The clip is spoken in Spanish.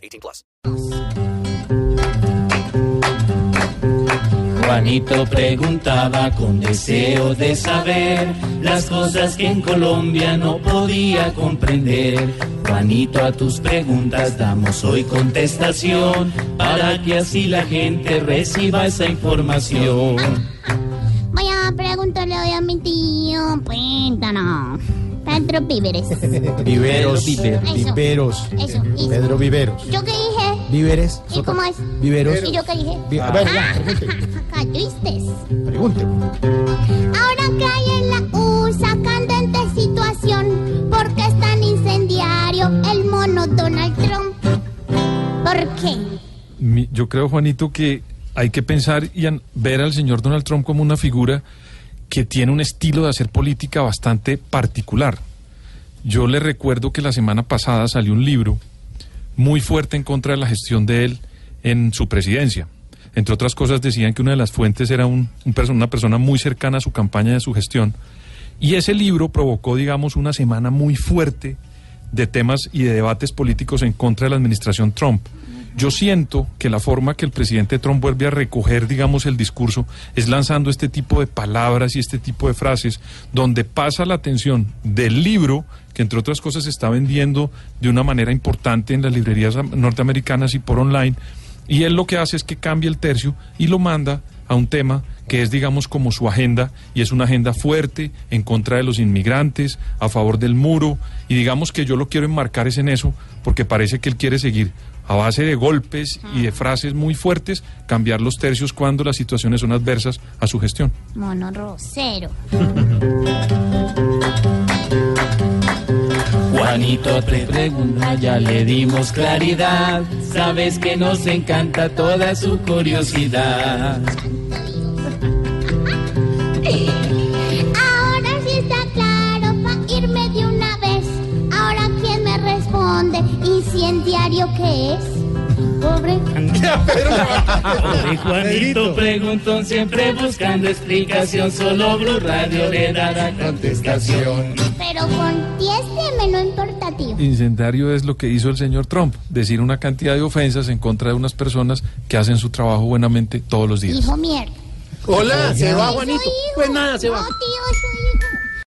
18 plus. Juanito preguntaba con deseo de saber las cosas que en Colombia no podía comprender. Juanito, a tus preguntas damos hoy contestación para que así la gente reciba esa información. Voy a preguntarle hoy a mi tío. Cuéntanos. Pedro Víveres. Viveros. Eso. Viveros. Eso. ¿Y Pedro Viveros. yo qué dije? Víveres. ¿Y cómo es? Viveros. ¿Y yo qué dije? Vi- Bueno, ya, pregunte. Pregunte. Ahora que hay en la USA candente situación, porque es tan incendiario el mono Donald Trump? ¿Por qué? Mi- yo creo, Juanito, que hay que pensar y an- ver al señor Donald Trump como una figura que tiene un estilo de hacer política bastante particular. Yo le recuerdo que la semana pasada salió un libro muy fuerte en contra de la gestión de él en su presidencia. Entre otras cosas decían que una de las fuentes era una persona muy cercana a su campaña y a su gestión. Y ese libro provocó, digamos, una semana muy fuerte de temas y de debates políticos en contra de la administración Trump. Yo siento que la forma que el presidente Trump vuelve a recoger, digamos, el discurso es lanzando este tipo de palabras y este tipo de frases donde pasa la atención del libro, que entre otras cosas se está vendiendo de una manera importante en las librerías am- norteamericanas y por online, y él lo que hace es que cambia el tercio y lo manda a un tema que es, digamos, como su agenda, y es una agenda fuerte en contra de los inmigrantes, a favor del muro, y digamos que yo lo quiero enmarcar es en eso, porque parece que él quiere seguir a base de golpes y de frases muy fuertes, cambiar los tercios cuando las situaciones son adversas a su gestión. Mono Rosero. Juanito te pregunta, ya le dimos claridad. Sabes que nos encanta toda su curiosidad. Ahora sí está claro pa' irme de una vez. Ahora quién me responde y si en diario qué es. Pobre. Pobre Juanito preguntón, siempre buscando explicación. Solo Blue Radio le dará contestación. Pero contésteme, no importa, tío. Incendiario es lo que hizo el señor Trump, decir una cantidad de ofensas en contra de unas personas que hacen su trabajo buenamente todos los días. Hijo mierda. Hola, se va Juanito. Pues nada, se va. No, tío, es